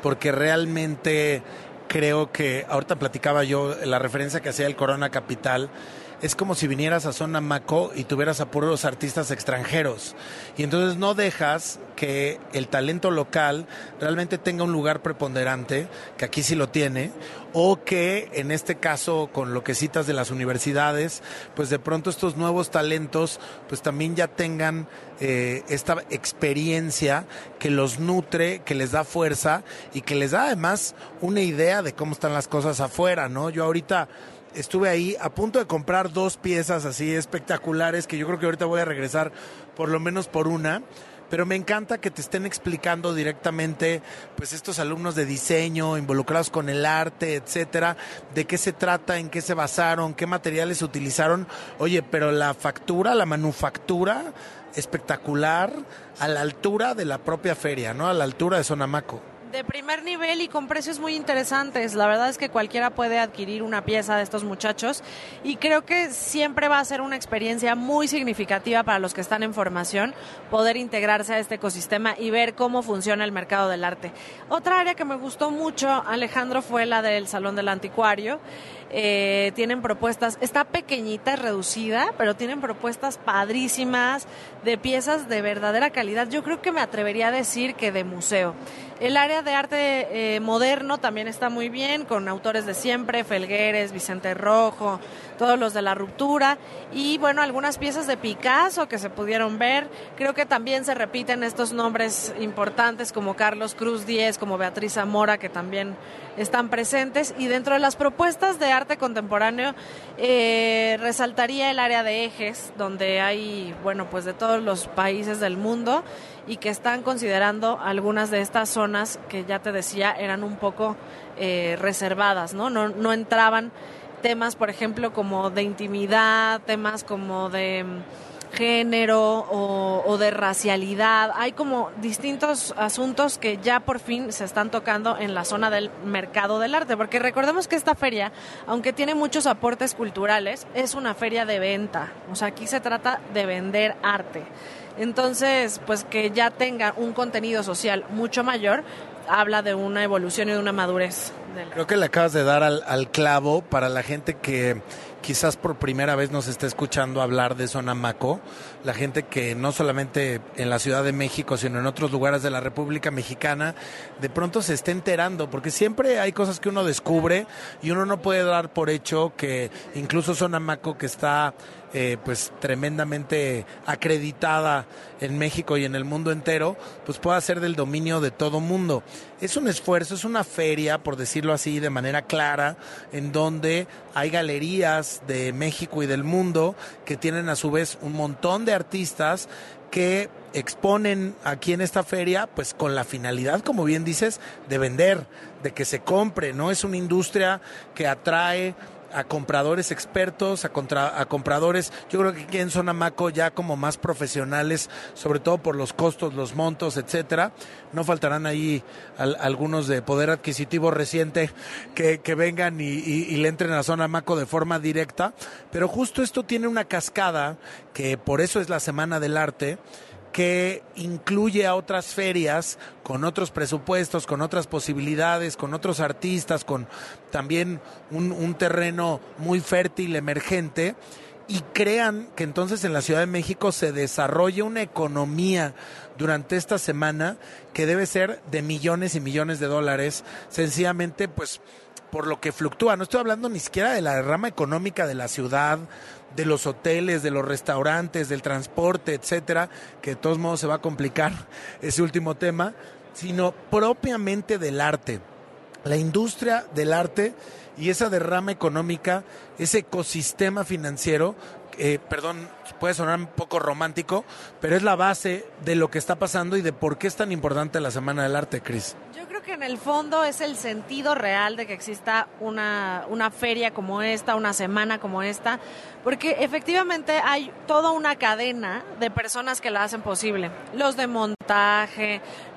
porque realmente creo que, ahorita platicaba yo la referencia que hacía el Corona Capital, es como si vinieras a Zona Maco y tuvieras a puros artistas extranjeros. Y entonces no dejas que el talento local realmente tenga un lugar preponderante, que aquí sí lo tiene, o que en este caso con lo que citas de las universidades, pues de pronto estos nuevos talentos pues también ya tengan eh, esta experiencia que los nutre, que les da fuerza y que les da además una idea de cómo están las cosas afuera, ¿no? Yo ahorita estuve ahí a punto de comprar dos piezas así espectaculares que yo creo que ahorita voy a regresar por lo menos por una. Pero me encanta que te estén explicando directamente, pues estos alumnos de diseño involucrados con el arte, etcétera, de qué se trata, en qué se basaron, qué materiales utilizaron. Oye, pero la factura, la manufactura, espectacular, a la altura de la propia feria, ¿no? A la altura de Sonamaco. De primer nivel y con precios muy interesantes. La verdad es que cualquiera puede adquirir una pieza de estos muchachos y creo que siempre va a ser una experiencia muy significativa para los que están en formación poder integrarse a este ecosistema y ver cómo funciona el mercado del arte. Otra área que me gustó mucho, Alejandro, fue la del Salón del Anticuario. Eh, tienen propuestas, está pequeñita, reducida, pero tienen propuestas padrísimas de piezas de verdadera calidad. Yo creo que me atrevería a decir que de museo. El área de arte eh, moderno también está muy bien, con autores de siempre, Felgueres, Vicente Rojo, todos los de la ruptura, y bueno, algunas piezas de Picasso que se pudieron ver. Creo que también se repiten estos nombres importantes como Carlos Cruz Díez, como Beatriz Zamora, que también están presentes. Y dentro de las propuestas de arte contemporáneo, eh, resaltaría el área de ejes, donde hay, bueno, pues de todos los países del mundo y que están considerando algunas de estas zonas que ya te decía eran un poco eh, reservadas, ¿no? ¿no? No entraban temas, por ejemplo, como de intimidad, temas como de mm, género o, o, de racialidad. Hay como distintos asuntos que ya por fin se están tocando en la zona del mercado del arte, porque recordemos que esta feria, aunque tiene muchos aportes culturales, es una feria de venta. O sea, aquí se trata de vender arte. Entonces, pues que ya tenga un contenido social mucho mayor, habla de una evolución y de una madurez. Del... Creo que le acabas de dar al, al, clavo para la gente que quizás por primera vez nos está escuchando hablar de Sonamaco, la gente que no solamente en la Ciudad de México, sino en otros lugares de la República Mexicana, de pronto se está enterando, porque siempre hay cosas que uno descubre y uno no puede dar por hecho que incluso Sonamaco, que está eh, pues tremendamente acreditada en México y en el mundo entero, pues pueda ser del dominio de todo mundo. Es un esfuerzo, es una feria, por decirlo así, de manera clara, en donde hay galerías de México y del mundo que tienen a su vez un montón de artistas que exponen aquí en esta feria, pues con la finalidad, como bien dices, de vender, de que se compre, ¿no? Es una industria que atrae a compradores expertos, a, contra, a compradores, yo creo que aquí en Sonamaco ya como más profesionales, sobre todo por los costos, los montos, etcétera. No faltarán ahí al, algunos de poder adquisitivo reciente que, que vengan y, le entren a Sonamaco de forma directa. Pero justo esto tiene una cascada, que por eso es la Semana del Arte, que incluye a otras ferias con otros presupuestos, con otras posibilidades, con otros artistas, con también un, terreno muy fértil, emergente, y crean que entonces en la Ciudad de México se desarrolle una economía durante esta semana que debe ser de millones y millones de dólares, sencillamente pues por lo que fluctúa. No estoy hablando ni siquiera de la rama económica de la ciudad, de los hoteles, de los restaurantes, del transporte, etcétera, que de todos modos se va a complicar *laughs* ese último tema, sino propiamente del arte. La industria del arte y esa derrama económica, ese ecosistema financiero, eh, perdón, puede sonar un poco romántico, pero es la base de lo que está pasando y de por qué es tan importante la Semana del Arte, Cris. Que en el fondo es el sentido real de que exista una, una feria como esta, una semana como esta, porque efectivamente hay toda una cadena de personas que la hacen posible. Los de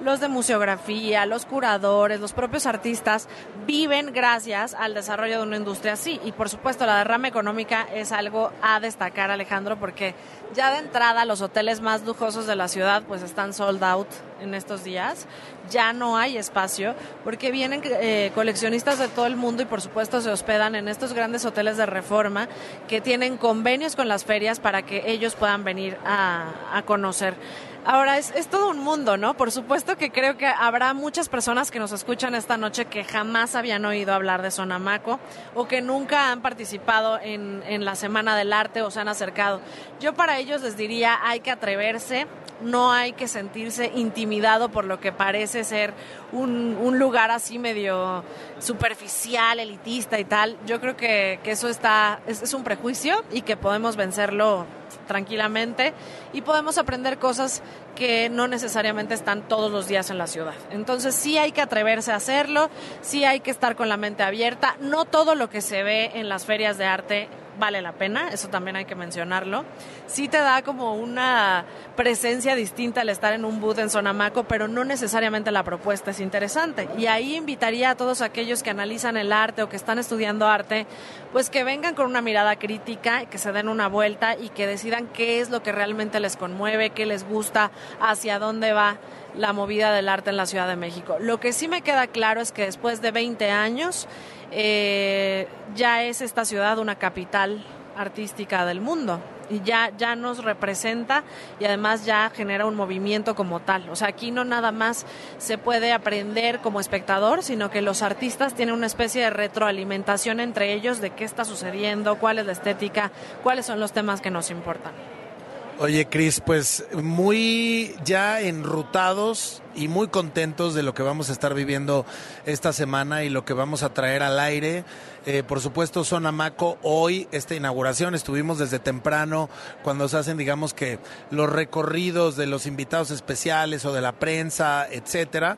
los de museografía, los curadores, los propios artistas viven gracias al desarrollo de una industria así. Y por supuesto la derrama económica es algo a destacar, Alejandro, porque ya de entrada los hoteles más lujosos de la ciudad pues están sold out en estos días. Ya no hay espacio porque vienen eh, coleccionistas de todo el mundo y por supuesto se hospedan en estos grandes hoteles de reforma que tienen convenios con las ferias para que ellos puedan venir a conocer. Ahora, es, es, todo un mundo, ¿no? Por supuesto que creo que habrá muchas personas que nos escuchan esta noche que jamás habían oído hablar de Sonamaco o que nunca han participado en, la Semana del Arte o se han acercado. Yo para ellos les diría, hay que atreverse, no hay que sentirse intimidado por lo que parece ser un, un lugar así medio superficial, elitista y tal. Yo creo que, que eso está, es, es un prejuicio y que podemos vencerlo tranquilamente y podemos aprender cosas que no necesariamente están todos los días en la ciudad. Entonces sí hay que atreverse a hacerlo, sí hay que estar con la mente abierta. No todo lo que se ve en las ferias de arte vale la pena, eso también hay que mencionarlo. Sí te da como una presencia distinta al estar en un booth en Sonamaco, pero no necesariamente la propuesta es interesante. Y ahí invitaría a todos aquellos que analizan el arte o que están estudiando arte, pues que vengan con una mirada crítica, que se den una vuelta y que decidan qué es lo que realmente les conmueve, qué les gusta, hacia dónde va la movida del arte en la Ciudad de México. Lo que sí me queda claro es que después de 20 años eh, ya es esta ciudad una capital artística del mundo y ya, ya nos representa y además ya genera un movimiento como tal. O sea, aquí no nada más se puede aprender como espectador, sino que los artistas tienen una especie de retroalimentación entre ellos de qué está sucediendo, cuál es la estética, cuáles son los temas que nos importan. Oye, Cris, pues muy ya enrutados y muy contentos de lo que vamos a estar viviendo esta semana y lo que vamos a traer al aire. Eh, por supuesto, Sonamaco, hoy esta inauguración, estuvimos desde temprano cuando se hacen, digamos que, los recorridos de los invitados especiales o de la prensa, etcétera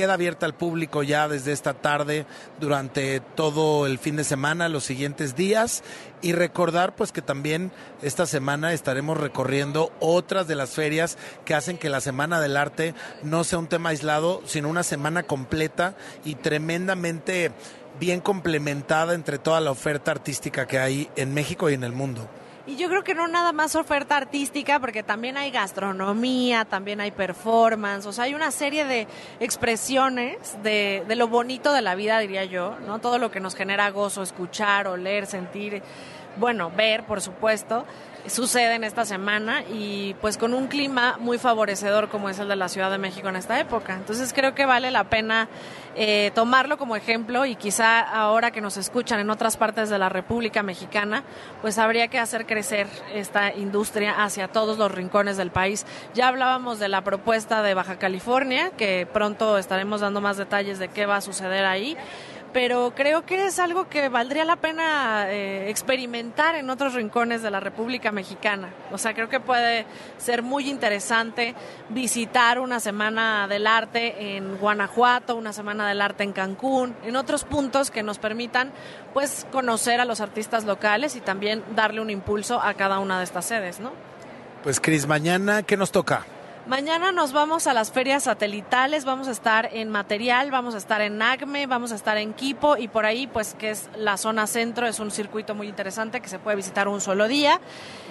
queda abierta al público ya desde esta tarde durante todo el fin de semana, los siguientes días y recordar pues que también esta semana estaremos recorriendo otras de las ferias que hacen que la Semana del Arte no sea un tema aislado, sino una semana completa y tremendamente bien complementada entre toda la oferta artística que hay en México y en el mundo. Y yo creo que no nada más oferta artística, porque también hay gastronomía, también hay performance, o sea, hay una serie de expresiones de, de lo bonito de la vida, diría yo, ¿no? Todo lo que nos genera gozo, escuchar, oler, sentir, bueno, ver, por supuesto, sucede en esta semana y pues con un clima muy favorecedor como es el de la Ciudad de México en esta época. Entonces creo que vale la pena eh, tomarlo como ejemplo y quizá ahora que nos escuchan en otras partes de la República Mexicana, pues habría que hacer crecer esta industria hacia todos los rincones del país. Ya hablábamos de la propuesta de Baja California, que pronto estaremos dando más detalles de qué va a suceder ahí pero creo que es algo que valdría la pena eh, experimentar en otros rincones de la República Mexicana. O sea, creo que puede ser muy interesante visitar una semana del arte en Guanajuato, una semana del arte en Cancún, en otros puntos que nos permitan pues conocer a los artistas locales y también darle un impulso a cada una de estas sedes, ¿no? Pues Cris, mañana, ¿qué nos toca? Mañana nos vamos a las ferias satelitales, vamos a estar en Material, vamos a estar en ACME, vamos a estar en Quipo y por ahí, pues que es la zona centro, es un circuito muy interesante que se puede visitar un solo día.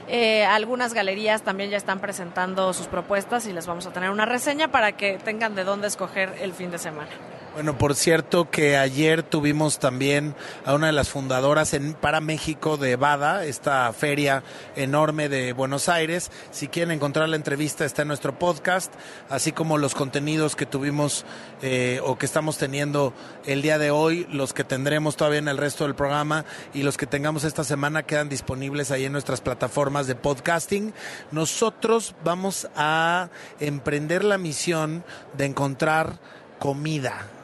Eh, algunas galerías también ya están presentando sus propuestas y les vamos a tener una reseña para que tengan de dónde escoger el fin de semana. Bueno, por cierto que ayer tuvimos también a una de las fundadoras en, para México de BADA, esta feria enorme de Buenos Aires. Si quieren encontrar la entrevista está en nuestro podcast, así como los contenidos que tuvimos eh, o que estamos teniendo el día de hoy, los que tendremos todavía en el resto del programa y los que tengamos esta semana quedan disponibles ahí en nuestras plataformas de podcasting. Nosotros vamos a emprender la misión de encontrar comida.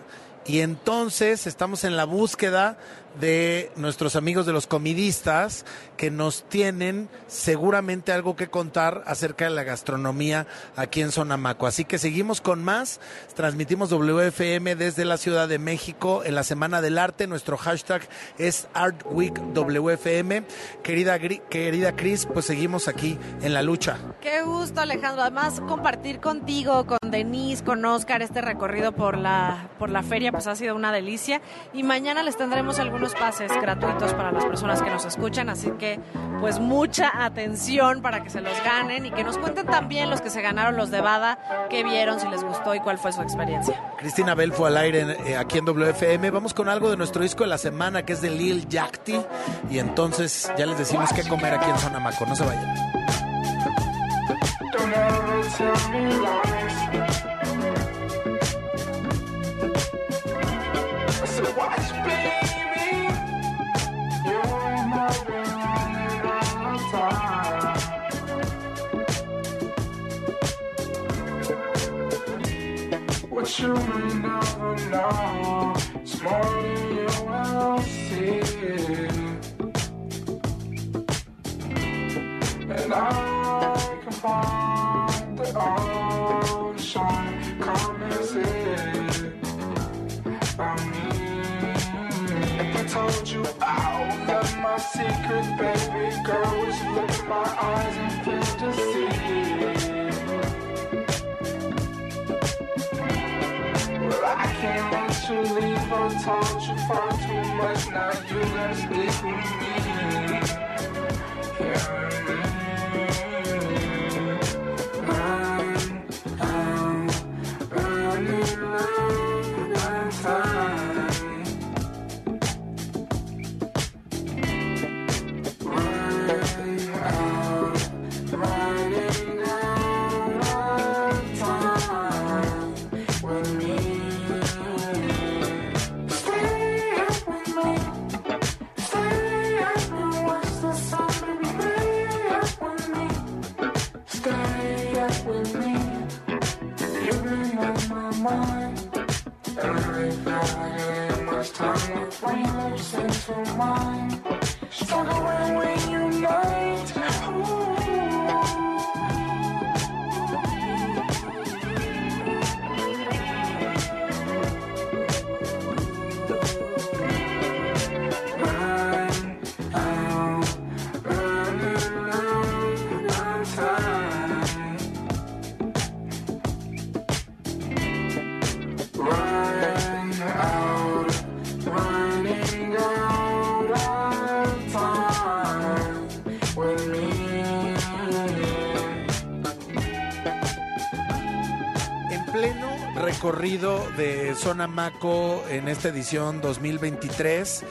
Y entonces estamos en la búsqueda de nuestros amigos de los comidistas que nos tienen seguramente algo que contar acerca de la gastronomía aquí en Sonamaco. Así que seguimos con más. Transmitimos WFM desde la Ciudad de México en la Semana del Arte. Nuestro hashtag es ArtWeekWFM. Querida, querida Cris, pues seguimos aquí en la lucha. Qué gusto, Alejandro. Además, compartir contigo, con Denise, con Oscar, este recorrido por la, por la feria, pues ha sido una delicia. Y mañana les tendremos algunos pases gratuitos para las personas que nos escuchan. Así que, pues, mucha atención para que se los ganen y que nos cuenten también los que se ganaron los de Bada, qué vieron, si les gustó y cuál fue su experiencia. Cristina Bell fue al aire eh, aquí en WFM. Vamos con algo de nuestro disco de la semana que es de Lil Yachty. Y entonces ya les decimos qué comer aquí en Sonamaco. No se vayan. Don't ever tell me lies. I said, watch, you much. Now you gotta stick with me. Yeah, recorrido de Zona Maco en esta edición 2023.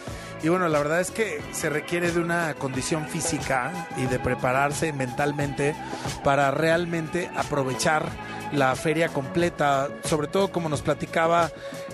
Y bueno, la verdad es que se requiere de una condición física y de prepararse mentalmente para realmente aprovechar la feria completa, sobre todo como nos platicaba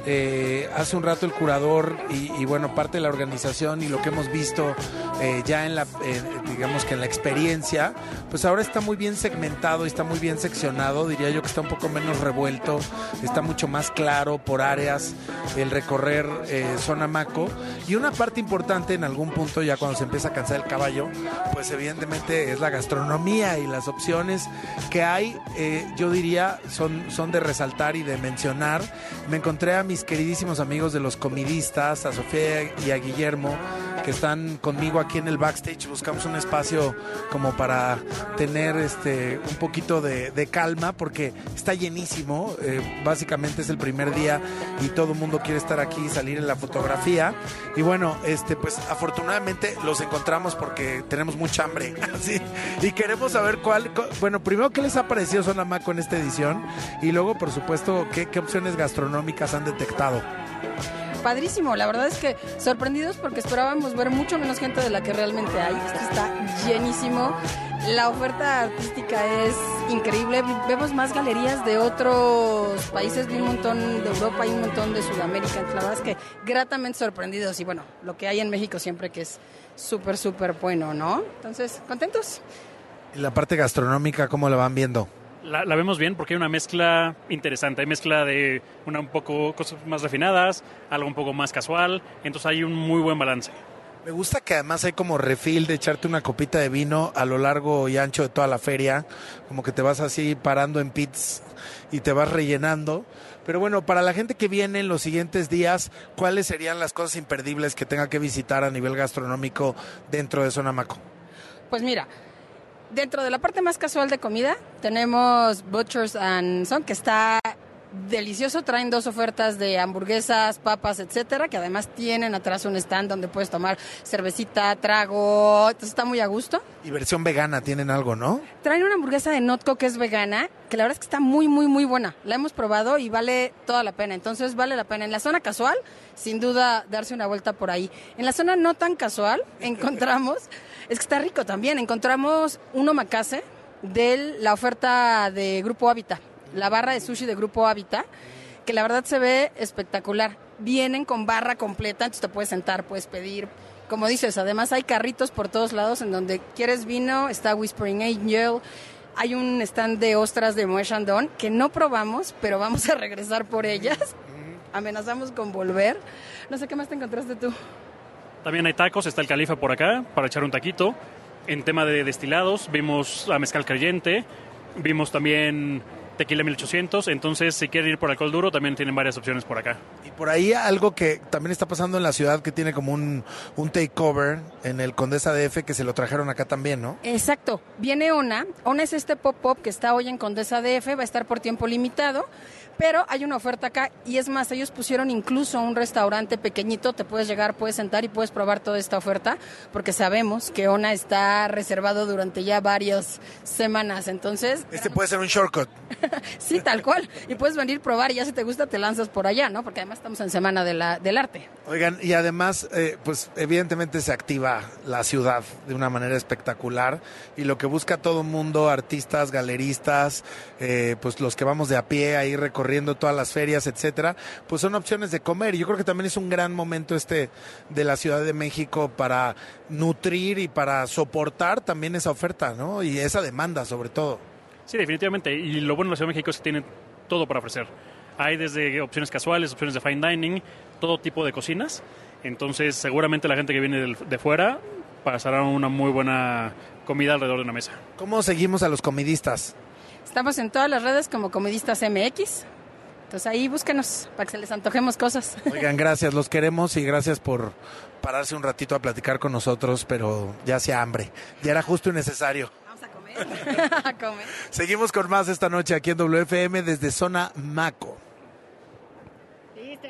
eh, hace un rato el curador y, bueno, parte de la organización y lo que hemos visto eh, ya en la, eh, digamos que en la experiencia, pues ahora está muy bien segmentado y está muy bien seccionado, diría yo que está un poco menos revuelto, está mucho más claro por áreas el recorrer eh, zona Maco y una parte importante en algún punto ya cuando se empieza a cansar el caballo, pues evidentemente es la gastronomía y las opciones que hay, eh, yo diría, son, son de resaltar y de mencionar. Me encontré a mis queridísimos amigos de los comidistas, a Sofía y a Guillermo, que están conmigo aquí en el backstage. Buscamos un espacio como para tener este un poquito de, de calma, porque está llenísimo. eh, básicamente es el primer día y todo el mundo quiere estar aquí y salir en la fotografía. Y bueno, este, pues afortunadamente los encontramos porque tenemos mucha hambre. *laughs* Así, y queremos saber cuál. cu- Bueno, primero, ¿qué les ha parecido Zona Maco en esta edición? Y luego, por supuesto, ¿qué, qué opciones gastronómicas han detectado? Padrísimo, la verdad es que sorprendidos porque esperábamos ver mucho menos gente de la que realmente hay. Esto está llenísimo. La oferta artística es increíble. Vemos más galerías de otros países, vi un montón de Europa y un montón de Sudamérica. La verdad es que gratamente sorprendidos y bueno, lo que hay en México siempre que es súper, súper bueno, ¿no? Entonces, contentos. Y la parte gastronómica, ¿cómo la van viendo? La, la vemos bien porque hay una mezcla interesante. Hay mezcla de una un poco cosas más refinadas, algo un poco más casual. Entonces hay un muy buen balance. Me gusta que además hay como refil de echarte una copita de vino a lo largo y ancho de toda la feria, como que te vas así parando en pits y te vas rellenando. Pero bueno, para la gente que viene en los siguientes días, ¿cuáles serían las cosas imperdibles que tenga que visitar a nivel gastronómico dentro de Sonamaco? Pues mira, dentro de la parte más casual de comida tenemos Butchers and Son, que está delicioso. Traen dos ofertas de hamburguesas, papas, etcétera, que además tienen atrás un stand donde puedes tomar cervecita, trago. Entonces está muy a gusto. Y versión vegana tienen algo, ¿no? Traen una hamburguesa de Notco que es vegana, que la verdad es que está muy, muy, muy buena. La hemos probado y vale toda la pena. Entonces vale la pena. En la zona casual, sin duda, darse una vuelta por ahí. En la zona no tan casual, *laughs* encontramos, es que está rico también, encontramos un omakase de la oferta de Grupo Hábitat, la barra de sushi de Grupo Hábitat, que la verdad se ve espectacular. Vienen con barra completa, entonces te puedes sentar, puedes pedir. Como dices, además hay carritos por todos lados en donde quieres vino, está Whispering Angel, hay un stand de ostras de Moe Chandon que no probamos, pero vamos a regresar por ellas. Amenazamos con volver. No sé qué más te encontraste tú. También hay tacos, está el califa por acá para echar un taquito. En tema de destilados, vimos a mezcal creyente, vimos también tequila 1800. Entonces, si quieren ir por alcohol duro, también tienen varias opciones por acá. Por ahí algo que también está pasando en la ciudad que tiene como un, un takeover en el Condesa DF que se lo trajeron acá también, ¿no? Exacto. Viene ONA. ONA es este pop-up que está hoy en Condesa DF, va a estar por tiempo limitado. Pero hay una oferta acá y es más, ellos pusieron incluso un restaurante pequeñito, te puedes llegar, puedes sentar y puedes probar toda esta oferta, porque sabemos que ONA está reservado durante ya varias semanas, entonces... Este puede ser un shortcut. *laughs* sí, tal cual. Y puedes venir a probar y ya si te gusta te lanzas por allá, ¿no? Porque además estamos en Semana de la, del Arte. Oigan, y además, eh, pues evidentemente se activa la ciudad de una manera espectacular y lo que busca todo el mundo, artistas, galeristas, eh, pues los que vamos de a pie ahí recorriendo todas las ferias, etcétera, pues son opciones de comer. Y yo creo que también es un gran momento este de la Ciudad de México para nutrir y para soportar también esa oferta, ¿no? Y esa demanda sobre todo. Sí, definitivamente. Y lo bueno de la Ciudad de México es que tiene todo para ofrecer. Hay desde opciones casuales, opciones de fine dining, todo tipo de cocinas. Entonces, seguramente la gente que viene de fuera pasará una muy buena comida alrededor de una mesa. ¿Cómo seguimos a los comidistas? Estamos en todas las redes como Comedistas MX. Entonces ahí búsquenos para que se les antojemos cosas. Oigan, gracias, los queremos y gracias por pararse un ratito a platicar con nosotros, pero ya hacía hambre. Ya era justo y necesario. *laughs* a comer. Seguimos con más esta noche aquí en WFM desde Zona Maco.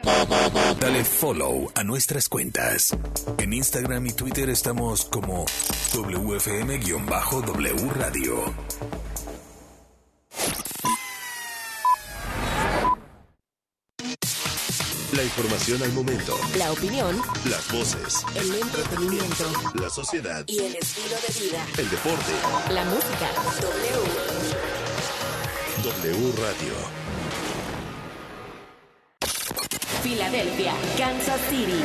Dale follow a nuestras cuentas. En Instagram y Twitter estamos como WFM-W Radio. La información al momento. La opinión, Las voces. el entretenimiento La sociedad. y el estilo de vida. El deporte. La música. W. W Radio. Filadelfia, Kansas City.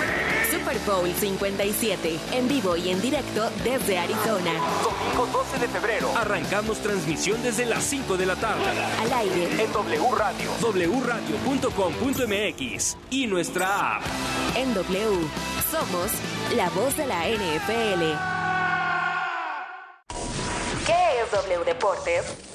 Super Bowl 57. En vivo y en directo desde Arizona. Domingo 12 de febrero. Arrancamos transmisión desde las 5 de la tarde. Al aire. En W Radio. wradio.com.mx. Y nuestra app. En W. Somos la voz de la NFL. ¿Qué es W Deportes?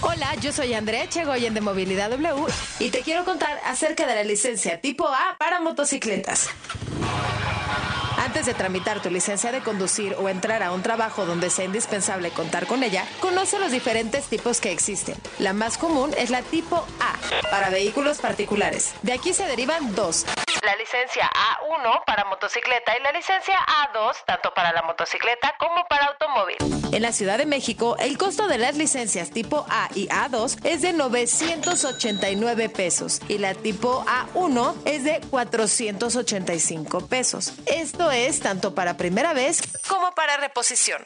Hola, yo soy Andrea Chegoyen de Movilidad W y te quiero contar acerca de la licencia tipo A para motocicletas. Antes de tramitar tu licencia de conducir o entrar a un trabajo donde sea indispensable contar con ella, conoce los diferentes tipos que existen. La más común es la tipo A, para vehículos particulares. De aquí se derivan dos. La licencia A1 para motocicleta y la licencia A2 tanto para la motocicleta como para automóvil. En la Ciudad de México, el costo de las licencias tipo A y A2 es de 989 pesos y la tipo A1 es de 485 pesos. Esto es tanto para primera vez como para reposición.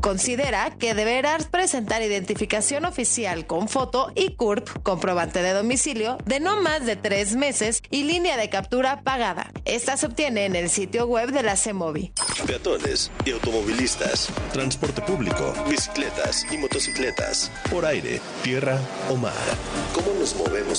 Considera que deberás presentar identificación oficial con foto y CURP, comprobante de domicilio, de no más de tres meses y línea de captura pagada. Esta se obtiene en el sitio web de la CEMOVI. Peatones y automovilistas, transporte público, bicicletas y motocicletas, por aire, tierra o mar. ¿Cómo nos movemos